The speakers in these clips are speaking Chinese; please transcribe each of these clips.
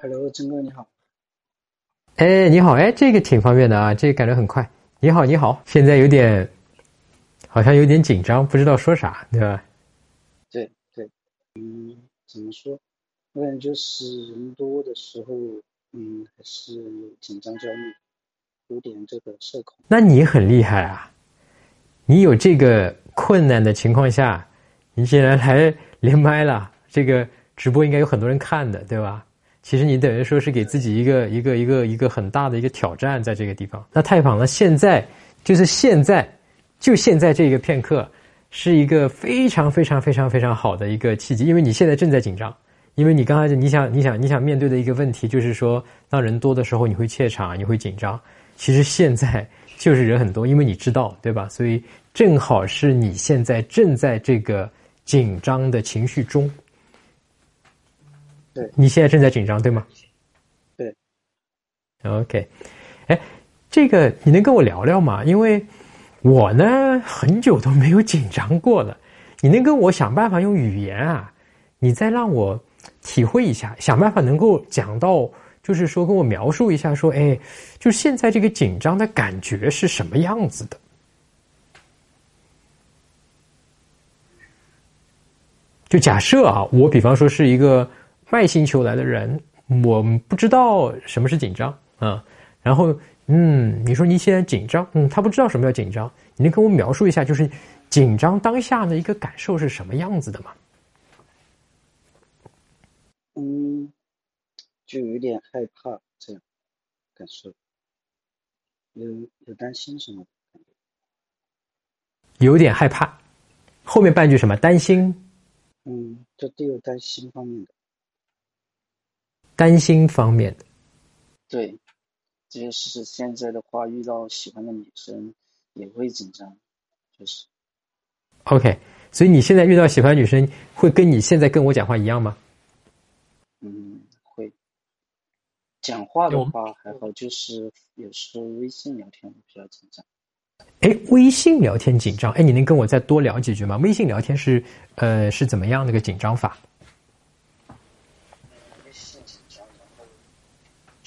Hello，真哥你好。哎，你好，哎，这个挺方便的啊，这个感觉很快。你好，你好，现在有点，好像有点紧张，不知道说啥，对吧？对对，嗯，怎么说？我感觉就是人多的时候，嗯，还是有紧张焦虑，有点这个社恐。那你很厉害啊！你有这个困难的情况下，你竟然还连麦了，这个直播应该有很多人看的，对吧？其实你等于说是给自己一个一个一个一个很大的一个挑战，在这个地方。那太棒了！现在就是现在，就现在这个片刻，是一个非常非常非常非常好的一个契机，因为你现在正在紧张，因为你刚才你想你想你想面对的一个问题就是说，当人多的时候你会怯场，你会紧张。其实现在就是人很多，因为你知道，对吧？所以正好是你现在正在这个紧张的情绪中。你现在正在紧张，对吗？对。OK，哎，这个你能跟我聊聊吗？因为我呢很久都没有紧张过了。你能跟我想办法用语言啊？你再让我体会一下，想办法能够讲到，就是说跟我描述一下，说，哎，就现在这个紧张的感觉是什么样子的？就假设啊，我比方说是一个。外星球来的人，我不知道什么是紧张啊。然后，嗯，你说你现在紧张，嗯，他不知道什么叫紧张。你能跟我描述一下，就是紧张当下的一个感受是什么样子的吗？嗯，就有点害怕这样感受，有有担心什么感觉？有点害怕。后面半句什么？担心？嗯，这都有担心方面的。担心方面的，对，这就是现在的话，遇到喜欢的女生也会紧张，就是。OK，所以你现在遇到喜欢女生，会跟你现在跟我讲话一样吗？嗯，会。讲话的话还好，就是有时候微信聊天比较紧张。哎，微信聊天紧张？哎，你能跟我再多聊几句吗？微信聊天是呃是怎么样的个紧张法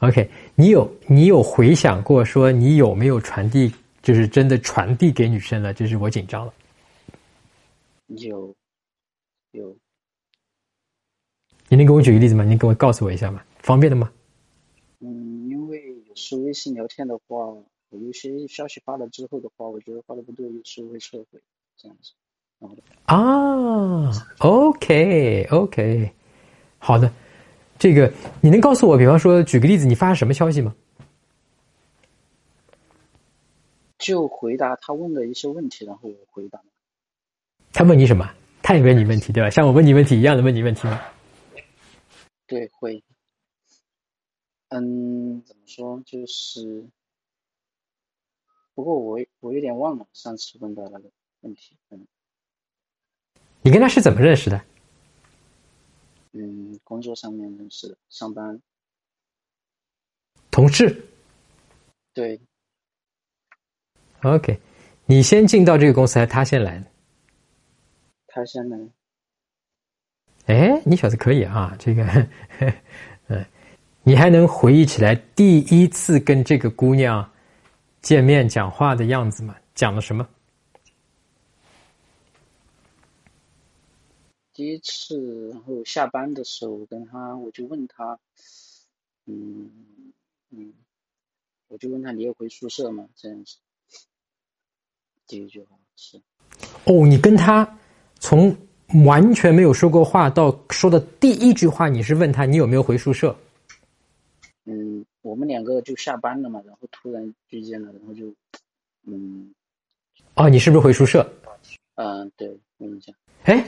OK，你有你有回想过说你有没有传递，就是真的传递给女生了？就是我紧张了。有，有。你能给我举个例子吗？你给我告诉我一下吗？方便的吗？嗯，因为有时微信聊天的话，我有些消息发了之后的话，我觉得发的不对，有时会撤回这样子。啊，OK，OK，好的，这个你能告诉我，比方说举个例子，你发什么消息吗？就回答他问的一些问题，然后我回答。他问你什么？他也问你问题，对吧？像我问你问题一样的问你问题吗？对，会。嗯，怎么说？就是，不过我我有点忘了上次问的那个问题。嗯，你跟他是怎么认识的？嗯，工作上面认识的，上班。同事。对。OK，你先进到这个公司，还是他先来的？他先来。哎，你小子可以啊，这个，嗯。你还能回忆起来第一次跟这个姑娘见面讲话的样子吗？讲了什么？第一次，然后下班的时候我跟他，我就问他，嗯嗯，我就问他你要回宿舍吗？这样子，第一句话是。哦，你跟他从完全没有说过话到说的第一句话，你是问他你有没有回宿舍？嗯，我们两个就下班了嘛，然后突然遇见了，然后就，嗯，哦，你是不是回宿舍？嗯，对，问一下。哎，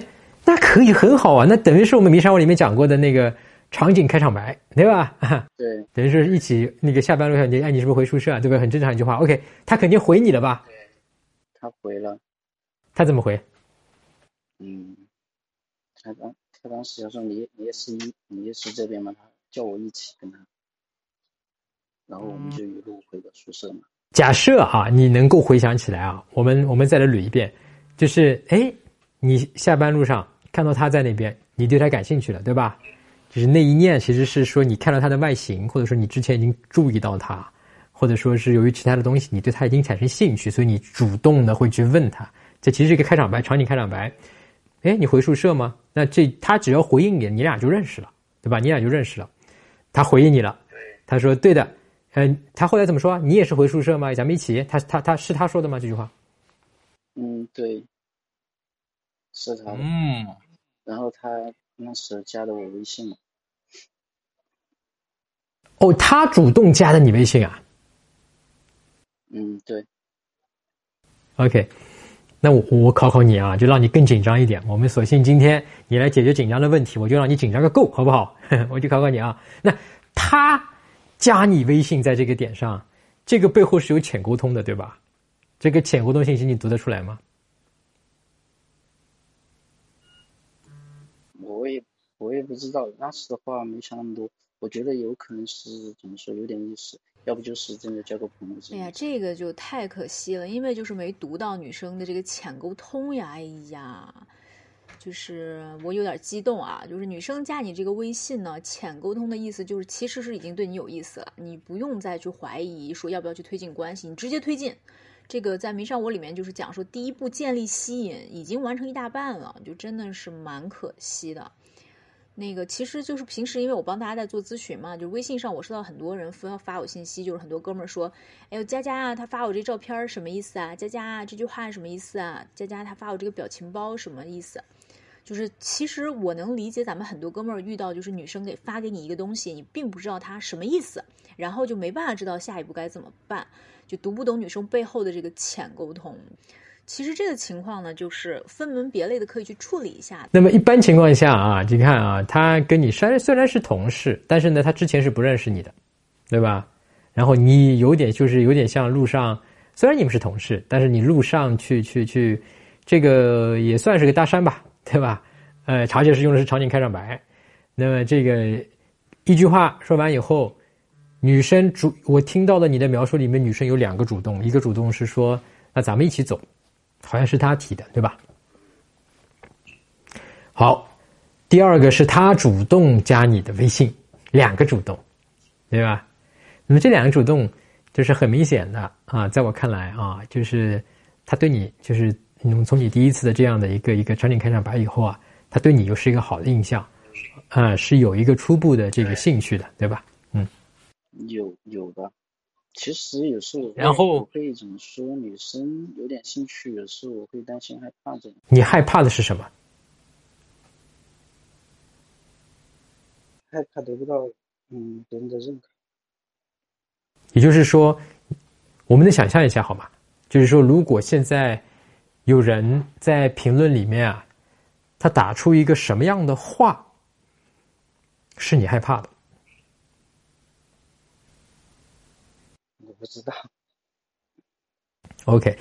那可以很好啊，那等于是我们《迷山我》里面讲过的那个场景开场白，对吧？对，等于是一起那个下班路上，你哎，你是不是回宿舍啊？对不对？很正常一句话。OK，他肯定回你了吧？他回了。他怎么回？嗯，他当他当时要说你你也是一你也是这边吗？他叫我一起跟他，然后我们就一路回到宿舍嘛。假设啊，你能够回想起来啊，我们我们再来捋一遍，就是哎，你下班路上看到他在那边，你对他感兴趣了，对吧？就是那一念，其实是说你看到他的外形，或者说你之前已经注意到他，或者说是由于其他的东西，你对他已经产生兴趣，所以你主动的会去问他。这其实是一个开场白，场景开场白。哎，你回宿舍吗？那这他只要回应你，你俩就认识了，对吧？你俩就认识了。他回应你了，他说对的。嗯，他后来怎么说？你也是回宿舍吗？咱们一起？他他他是他说的吗？这句话？嗯，对，是他。嗯。然后他那时加的我微信嘛。哦，他主动加的你微信啊？嗯，对。OK，那我我考考你啊，就让你更紧张一点。我们索性今天你来解决紧张的问题，我就让你紧张个够，好不好？我就考考你啊。那他。加你微信在这个点上，这个背后是有浅沟通的，对吧？这个浅沟通信息你读得出来吗？我也我也不知道，当时的话没想那么多，我觉得有可能是怎么说，有点意思，要不就是真的交个朋友。哎呀，这个就太可惜了，因为就是没读到女生的这个浅沟通呀，哎呀。就是我有点激动啊！就是女生加你这个微信呢，浅沟通的意思就是其实是已经对你有意思了，你不用再去怀疑说要不要去推进关系，你直接推进。这个在《迷上我》里面就是讲说，第一步建立吸引已经完成一大半了，就真的是蛮可惜的。那个其实就是平时因为我帮大家在做咨询嘛，就微信上我收到很多人发发我信息，就是很多哥们儿说：“哎呦，佳佳啊，他发我这照片什么意思啊？佳佳啊，这句话什么意思啊？佳佳他发我这个表情包什么意思？”就是其实我能理解咱们很多哥们儿遇到就是女生给发给你一个东西，你并不知道她什么意思，然后就没办法知道下一步该怎么办，就读不懂女生背后的这个浅沟通。其实这个情况呢，就是分门别类的可以去处理一下。那么一般情况下啊，你看啊，他跟你虽虽然是同事，但是呢，他之前是不认识你的，对吧？然后你有点就是有点像路上，虽然你们是同事，但是你路上去去去，这个也算是个搭讪吧。对吧？呃，查姐是用的是场景开场白。那么这个一句话说完以后，女生主我听到的你的描述里面，女生有两个主动，一个主动是说那咱们一起走，好像是他提的，对吧？好，第二个是他主动加你的微信，两个主动，对吧？那么这两个主动就是很明显的啊，在我看来啊，就是他对你就是。从从你第一次的这样的一个一个场景开场白以后啊，他对你又是一个好的印象，啊，是有一个初步的这个兴趣的，对吧？嗯，有有的，其实有时候然后会怎么说，女生有点兴趣，有时候我会担心害怕这样。你害怕的是什么？害怕得不到嗯别人的认可。也就是说，我们能想象一下好吗？就是说，如果现在。有人在评论里面啊，他打出一个什么样的话，是你害怕的？不知道。OK，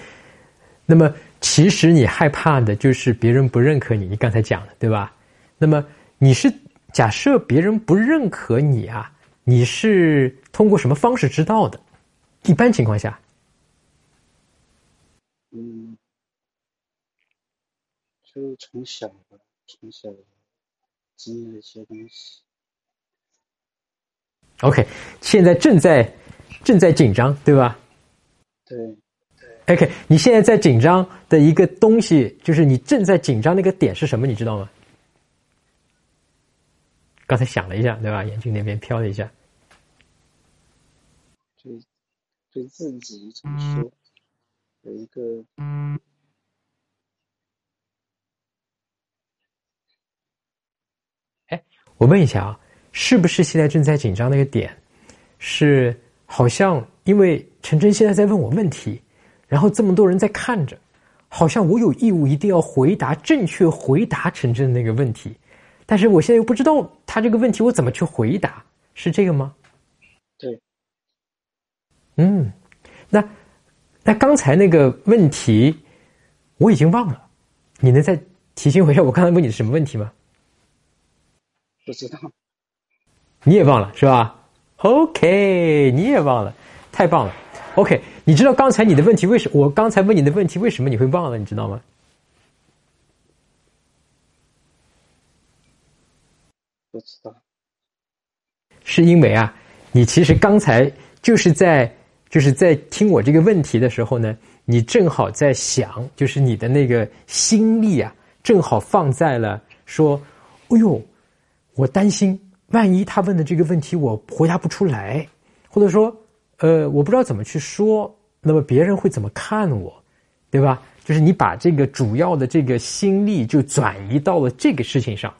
那么其实你害怕的就是别人不认可你，你刚才讲了对吧？那么你是假设别人不认可你啊，你是通过什么方式知道的？一般情况下，嗯。就从小吧，从小经历了一些东西。OK，现在正在正在紧张，对吧？对。对 OK，你现在在紧张的一个东西，就是你正在紧张那个点是什么？你知道吗？刚才想了一下，对吧？眼睛那边飘了一下。对，对自己怎么说？有一个。哎我问一下啊，是不是现在正在紧张那个点，是好像因为陈真现在在问我问题，然后这么多人在看着，好像我有义务一定要回答正确回答陈真那个问题，但是我现在又不知道他这个问题我怎么去回答，是这个吗？对，嗯，那那刚才那个问题我已经忘了，你能再提醒我一下？我刚才问你什么问题吗？不知道。你也忘了是吧？OK，你也忘了，太棒了。OK，你知道刚才你的问题为什么？我刚才问你的问题为什么你会忘了？你知道吗？不知道。是因为啊，你其实刚才就是在就是在听我这个问题的时候呢，你正好在想，就是你的那个心力啊，正好放在了说，哎呦，我担心万一他问的这个问题我回答不出来，或者说，呃，我不知道怎么去说，那么别人会怎么看我，对吧？就是你把这个主要的这个心力就转移到了这个事情上，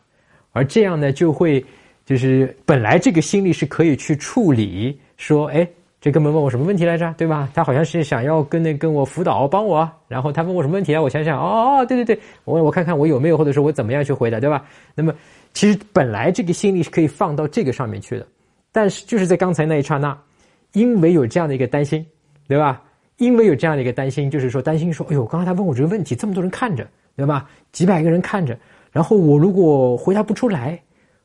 而这样呢，就会。就是本来这个心力是可以去处理，说，哎，这哥们问我什么问题来着，对吧？他好像是想要跟那跟我辅导帮我，然后他问我什么问题啊？我想想，哦哦，对对对，我我看看我有没有，或者说我怎么样去回答，对吧？那么其实本来这个心理是可以放到这个上面去的，但是就是在刚才那一刹那，因为有这样的一个担心，对吧？因为有这样的一个担心，就是说担心说，哎呦，刚刚他问我这个问题，这么多人看着，对吧？几百个人看着，然后我如果回答不出来。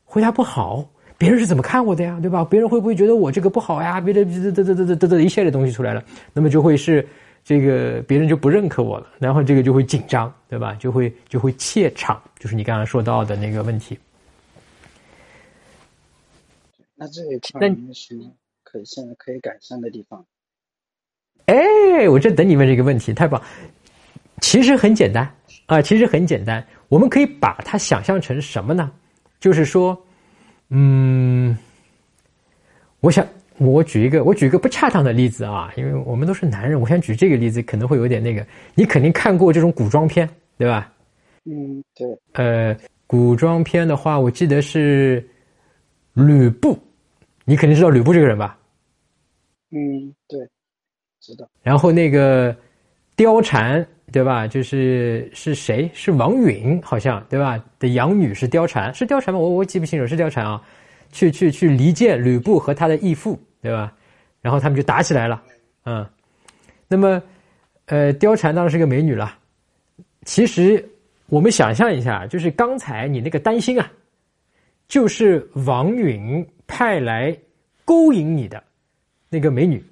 回答不好，别人是怎么看我的呀？对吧？别人会不会觉得我这个不好呀？别的这这这这这这一系列东西出来了，那么就会是这个别人就不认可我了，然后这个就会紧张，对吧？就会就会怯场，就是你刚刚说到的那个问题。那这一块有什么可以现在可以改善的地方？哎，我正等你问这个问题，太棒！其实很简单啊，其实很简单，我们可以把它想象成什么呢？就是说，嗯，我想我举一个我举一个不恰当的例子啊，因为我们都是男人，我想举这个例子可能会有点那个。你肯定看过这种古装片，对吧？嗯，对。呃，古装片的话，我记得是吕布，你肯定知道吕布这个人吧？嗯，对，知道。然后那个貂蝉。对吧？就是是谁？是王允，好像对吧？的养女是貂蝉，是貂蝉吗？我我记不清楚，是貂蝉啊。去去去离间吕布和他的义父，对吧？然后他们就打起来了，嗯。那么，呃，貂蝉当然是个美女了。其实我们想象一下，就是刚才你那个担心啊，就是王允派来勾引你的那个美女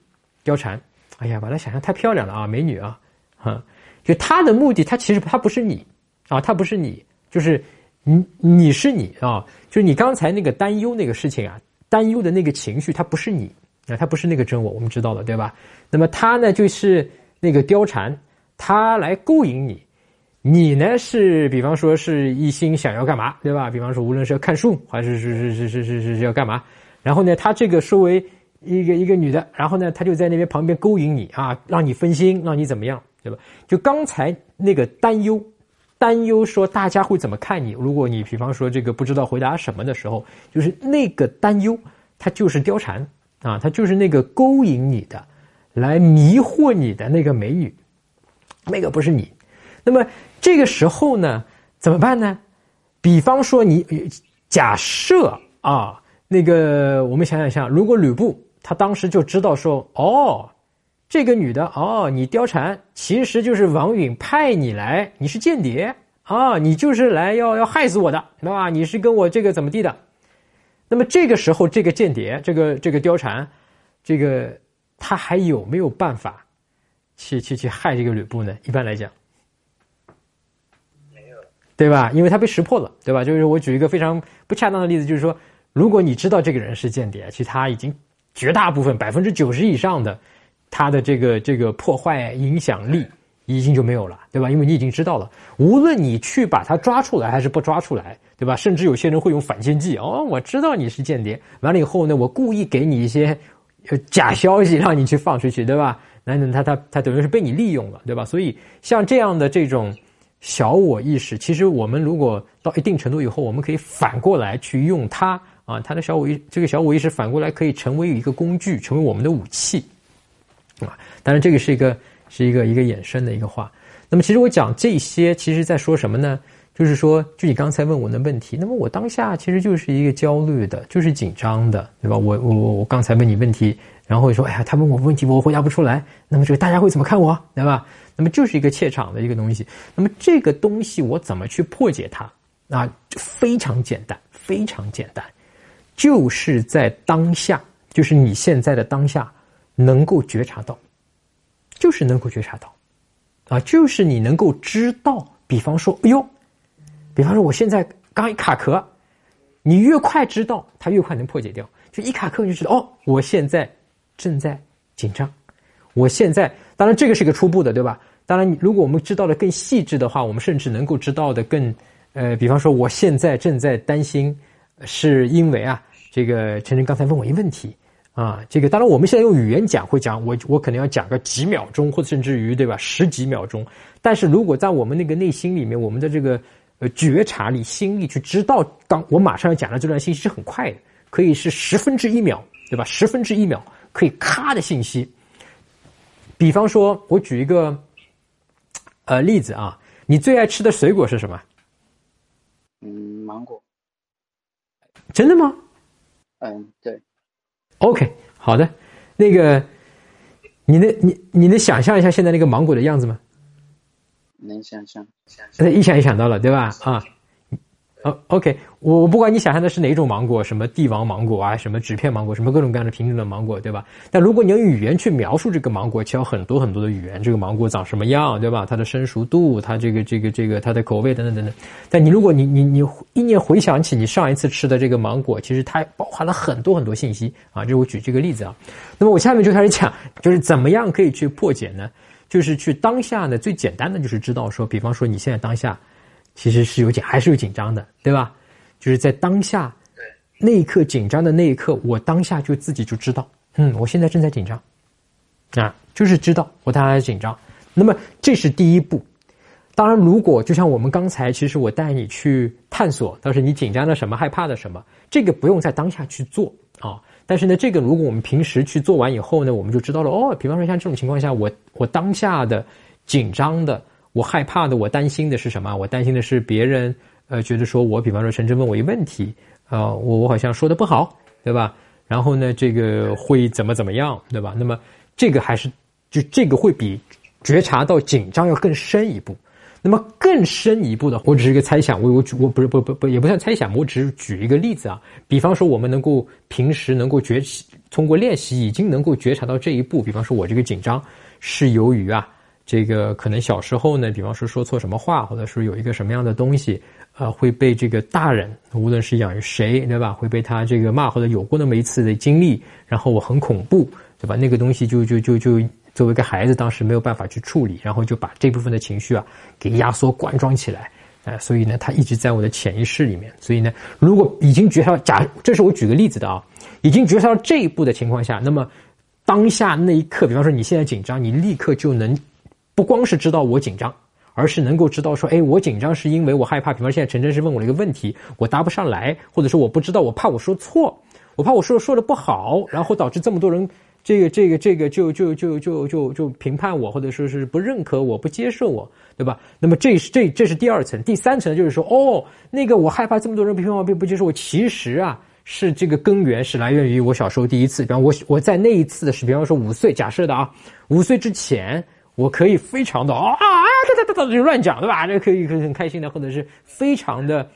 貂蝉。哎呀，把她想象太漂亮了啊，美女啊，哈。就他的目的，他其实他不是你，啊，他不是你，就是你，你是你啊，就是你刚才那个担忧那个事情啊，担忧的那个情绪，他不是你啊，他不是那个真我，我们知道了对吧？那么他呢，就是那个貂蝉，她来勾引你，你呢是比方说是一心想要干嘛对吧？比方说无论是要看书还是是是是是是是要干嘛？然后呢他这个收为一个一个女的然后呢他就在那边旁边勾引你啊让你分心让你怎么样对吧？就刚才那个担忧担忧说大家会怎么看你如果你比方说这个不知道回答什么的时候就是那个担忧他就是貂蝉啊他就是那个勾引你的来迷惑你的那个美女那个不是你。那么这个时候呢，怎么办呢？比方说你假设啊，那个我们想想想，如果吕布他当时就知道说哦。这个女的哦，你貂蝉其实就是王允派你来，你是间谍啊，你就是来要要害死我的，对吧？你是跟我这个怎么地的？那么这个时候，这个间谍，这个这个貂蝉，这个他还有没有办法去去去害这个吕布呢？一般来讲，对吧？因为他被识破了，对吧？就是我举一个非常不恰当的例子，就是说，如果你知道这个人是间谍，其实他已经绝大部分百分之九十以上的。他的这个这个破坏影响力已经就没有了，对吧？因为你已经知道了，无论你去把他抓出来还是不抓出来，对吧？甚至有些人会用反间计哦，我知道你是间谍，完了以后呢，我故意给你一些假消息让你去放出去，对吧？那他他他等于是被你利用了，对吧？所以像这样的这种小我意识，其实我们如果到一定程度以后，我们可以反过来去用它啊，它的小我意这个小我意识反过来可以成为一个工具，成为我们的武器。啊，当然这个是一个是一个一个衍生的一个话。那么其实我讲这些，其实在说什么呢？就是说，就你刚才问我的问题，那么我当下其实就是一个焦虑的，就是紧张的，对吧？我我我我刚才问你问题，然后说，哎呀，他问我问题，我回答不出来，那么这个大家会怎么看我，对吧？那么就是一个怯场的一个东西。那么这个东西我怎么去破解它？啊，非常简单，非常简单，就是在当下，就是你现在的当下，能够觉察到，就是能够觉察到，啊，就是你能够知道，比方说，哎呦。比方说，我现在刚一卡壳，你越快知道，它越快能破解掉。就一卡壳，你就知道哦，我现在正在紧张。我现在，当然这个是一个初步的，对吧？当然，如果我们知道的更细致的话，我们甚至能够知道的更，呃，比方说，我现在正在担心，是因为啊，这个陈晨刚才问我一个问题啊，这个当然我们现在用语言讲会讲，我我可能要讲个几秒钟，或者甚至于对吧，十几秒钟。但是如果在我们那个内心里面，我们的这个。觉察力、心力去知道，当我马上要讲的这段信息是很快的，可以是十分之一秒，对吧？十分之一秒可以咔的信息。比方说，我举一个呃例子啊，你最爱吃的水果是什么？嗯，芒果。真的吗？嗯，对。OK，好的。那个，你能你你能想象一下现在那个芒果的样子吗？能想象，一想就想到了，对吧？啊，哦，OK，我我不管你想象的是哪种芒果，什么帝王芒果啊，什么纸片芒果，什么各种各样的品种的芒果，对吧？但如果你用语言去描述这个芒果，其实有很多很多的语言，这个芒果长什么样，对吧？它的生熟度，它这个这个这个它的口味等等等等。但你如果你你你一念回想起你上一次吃的这个芒果，其实它包含了很多很多信息啊。就我举这个例子啊，那么我下面就开始讲，就是怎么样可以去破解呢？就是去当下呢，最简单的就是知道说，比方说你现在当下，其实是有紧，还是有紧张的，对吧？就是在当下，那一刻紧张的那一刻，我当下就自己就知道，嗯，我现在正在紧张，啊，就是知道我当下紧张。那么这是第一步。当然，如果就像我们刚才，其实我带你去探索，当时你紧张的什么，害怕的什么，这个不用在当下去做啊。但是呢，这个如果我们平时去做完以后呢，我们就知道了哦。比方说像这种情况下，我我当下的紧张的，我害怕的，我担心的是什么？我担心的是别人呃觉得说我，比方说陈真问我一问题，啊，我我好像说的不好，对吧？然后呢，这个会怎么怎么样，对吧？那么这个还是就这个会比觉察到紧张要更深一步。那么更深一步的，我只是一个猜想，我我举我不是不不不也不算猜想，我只是举一个例子啊。比方说，我们能够平时能够觉通过练习已经能够觉察到这一步。比方说，我这个紧张是由于啊，这个可能小时候呢，比方说说错什么话，或者说有一个什么样的东西，呃，会被这个大人，无论是养育谁，对吧，会被他这个骂，或者有过那么一次的经历，然后我很恐怖，对吧？那个东西就就就就。作为一个孩子，当时没有办法去处理，然后就把这部分的情绪啊给压缩灌装起来，啊，所以呢，他一直在我的潜意识里面。所以呢，如果已经觉察，假这是我举个例子的啊，已经觉察到这一步的情况下，那么当下那一刻，比方说你现在紧张，你立刻就能不光是知道我紧张，而是能够知道说，哎，我紧张是因为我害怕。比方现在陈真是问我了一个问题，我答不上来，或者说我不知道，我怕我说错，我怕我说说的不好，然后导致这么多人。这个这个这个就就就就就就评判我，或者说是不认可我，不接受我，对吧？那么这是这这是第二层，第三层就是说，哦，那个我害怕这么多人评判我，并不接受我。其实啊，是这个根源是来源于我小时候第一次，比方我我在那一次的是，比方说五岁，假设的啊，五岁之前，我可以非常的啊啊哒哒哒哒就乱讲，对吧？这可以可以很开心的，或者是非常的。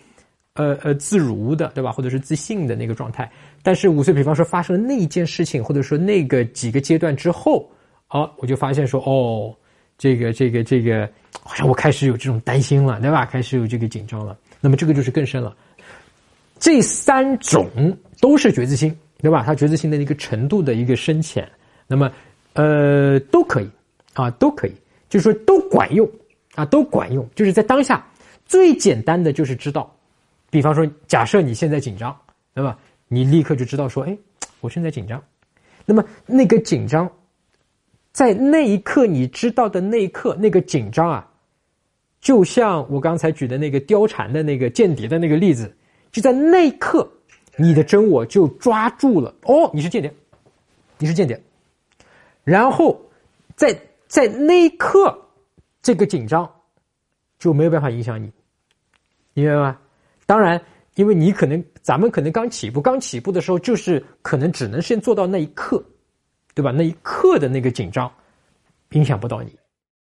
呃呃，自如的，对吧？或者是自信的那个状态。但是五岁，比方说发生了那一件事情，或者说那个几个阶段之后，啊，我就发现说，哦，这个这个这个，好像我开始有这种担心了，对吧？开始有这个紧张了。那么这个就是更深了。这三种都是觉知心，对吧？它觉知心的一个程度的一个深浅，那么呃都可以啊，都可以，就是说都管用啊，都管用。就是在当下最简单的就是知道。比方说，假设你现在紧张，那么你立刻就知道说，哎，我现在紧张。那么那个紧张，在那一刻你知道的那一刻，那个紧张啊，就像我刚才举的那个貂蝉的那个间谍的那个例子，就在那一刻，你的真我就抓住了，哦，你是间谍，你是间谍。然后在在那一刻，这个紧张就没有办法影响你。明白吗？当然，因为你可能咱们可能刚起步，刚起步的时候就是可能只能先做到那一刻，对吧？那一刻的那个紧张，影响不到你。